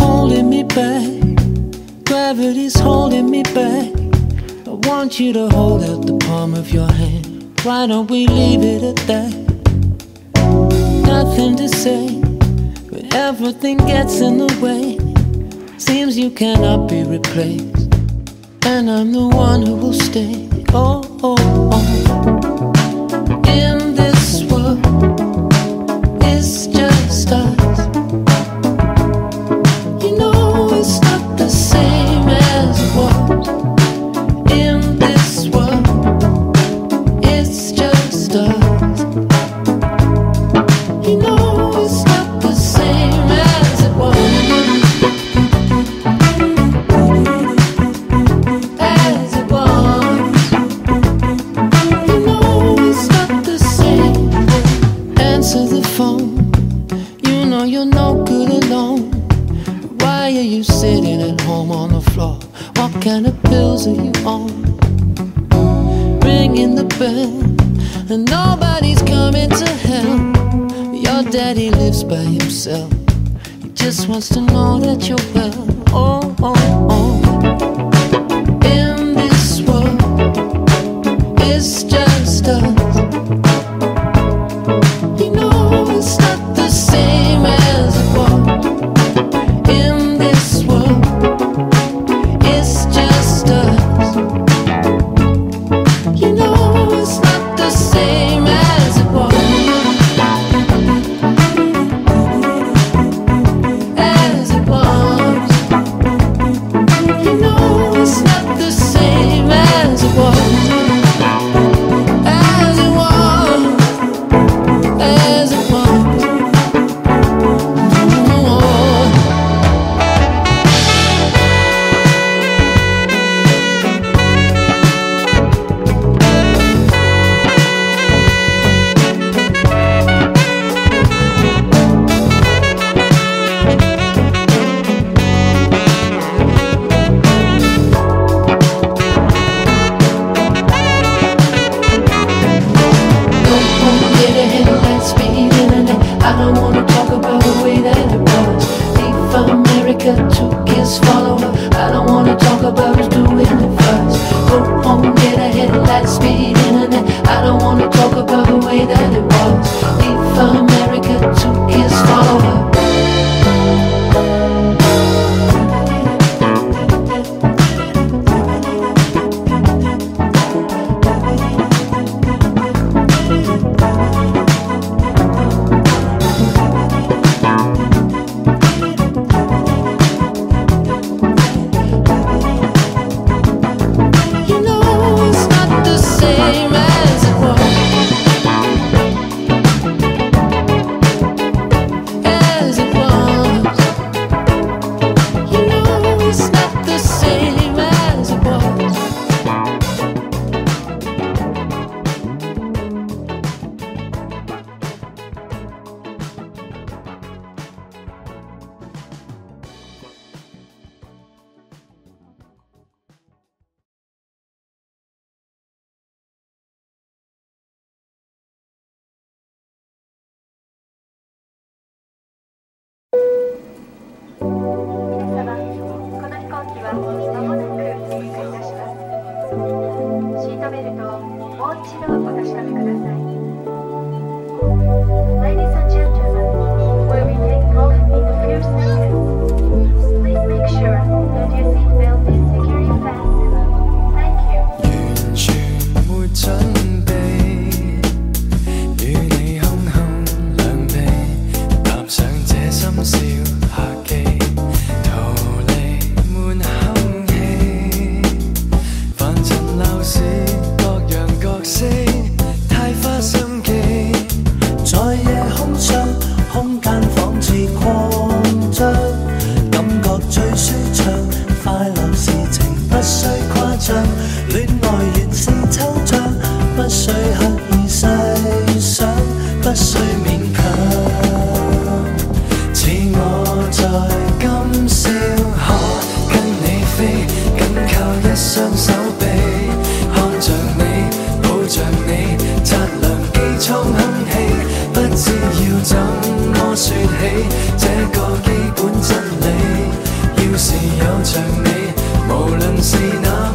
Holding me back, gravity's holding me back. I want you to hold out the palm of your hand. Why don't we leave it at that? Nothing to say, but everything gets in the way. Seems you cannot be replaced, and I'm the one who will stay oh, oh, oh. spell, and nobody's coming to help. Your daddy lives by himself. He just wants to know that you're well. Oh, oh, oh. In this world, it's I don't wanna talk about the way that it was. Leave America took his follower. I don't wanna talk about 一度お確かめください。无论是那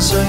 Rồi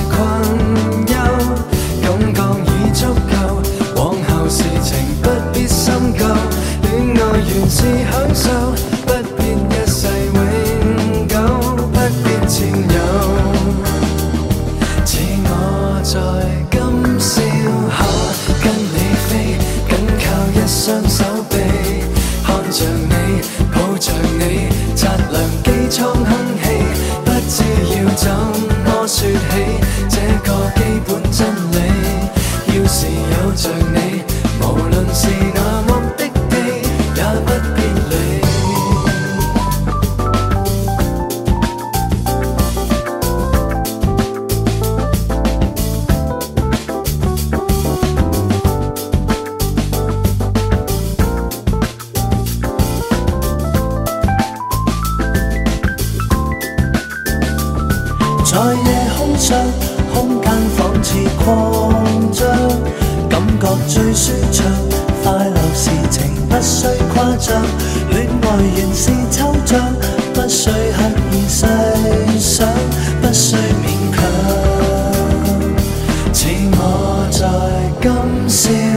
sim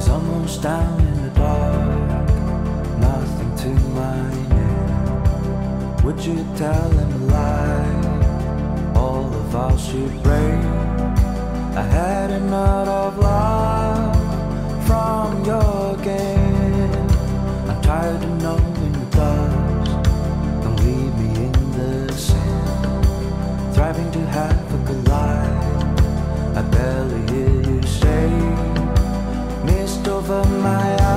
It's almost down in the dark, nothing to my name. Would you tell him a lie? All of our should break. I had enough of love from your game. I'm tired of knowing the dust. Don't leave me in the sand. Thriving to have a good life. I barely hear you say over my eyes.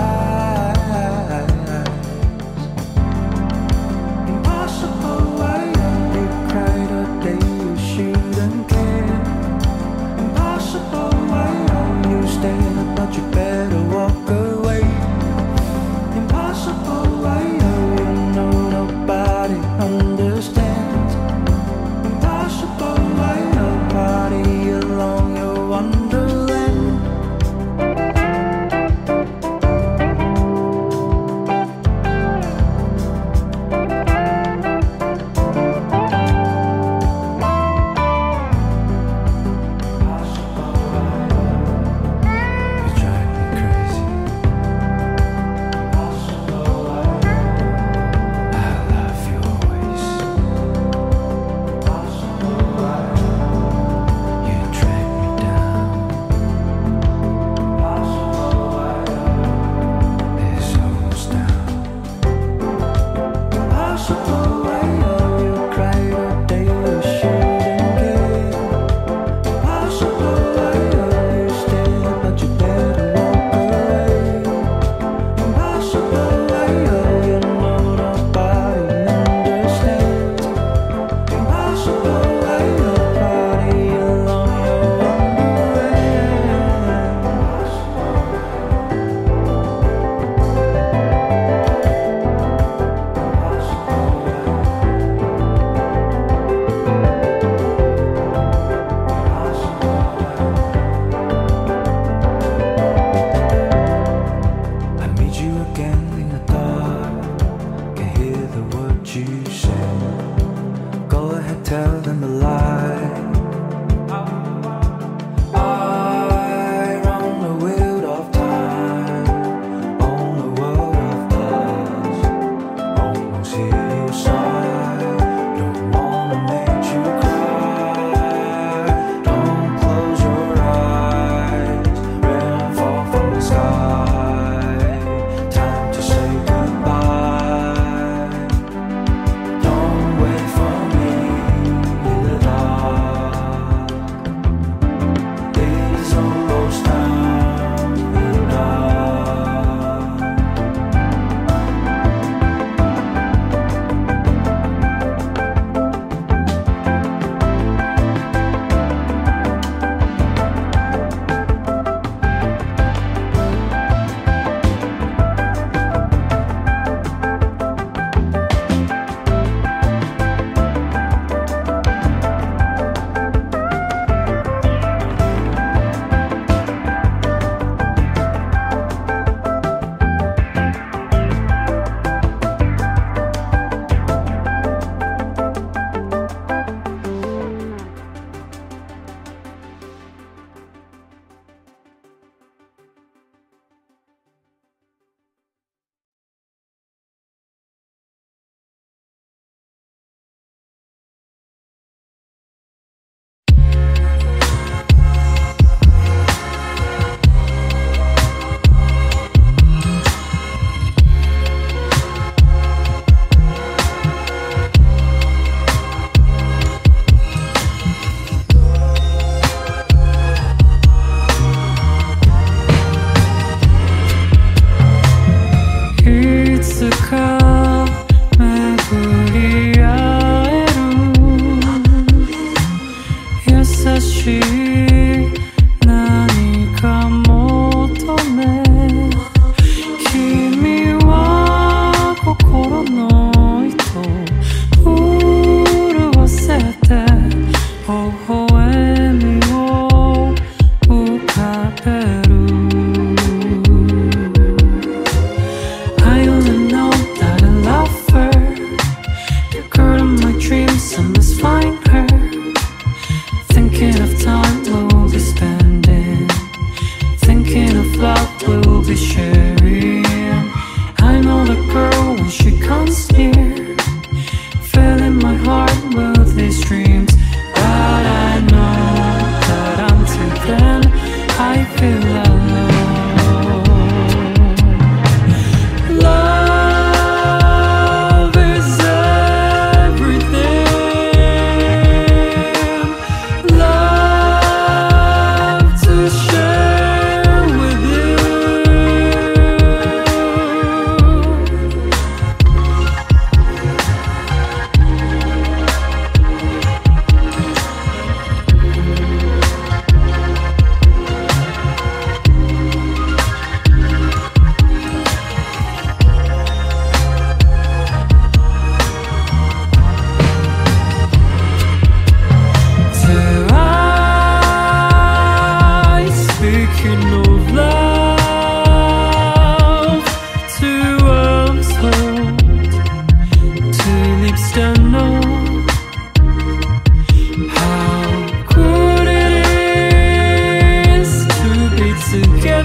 Jessica.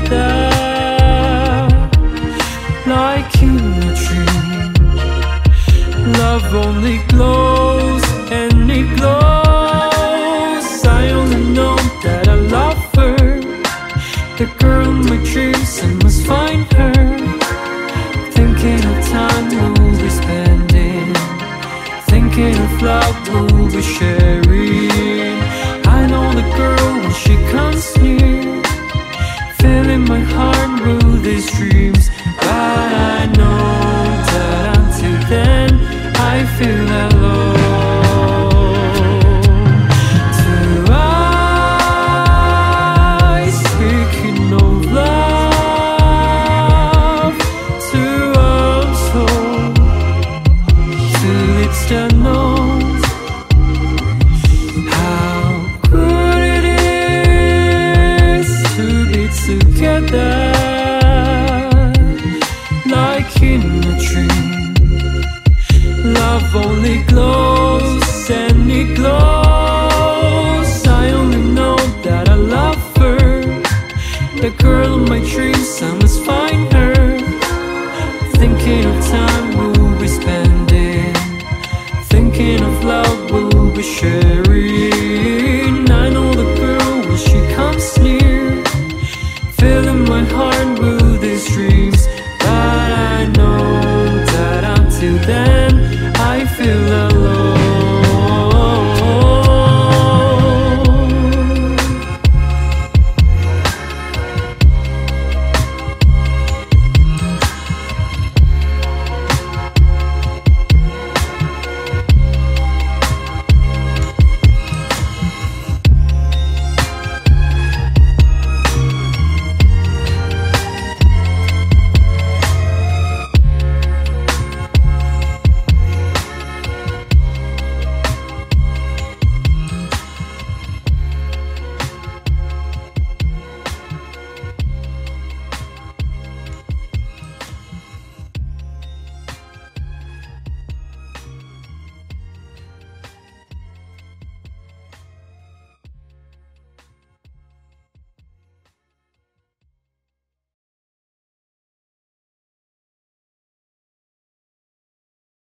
together like in a dream. Love only glows and it glows. I only know that I love her, the girl in my dreams. I must find her. Thinking of time we'll be spending, thinking of love we'll be sharing. thinking of time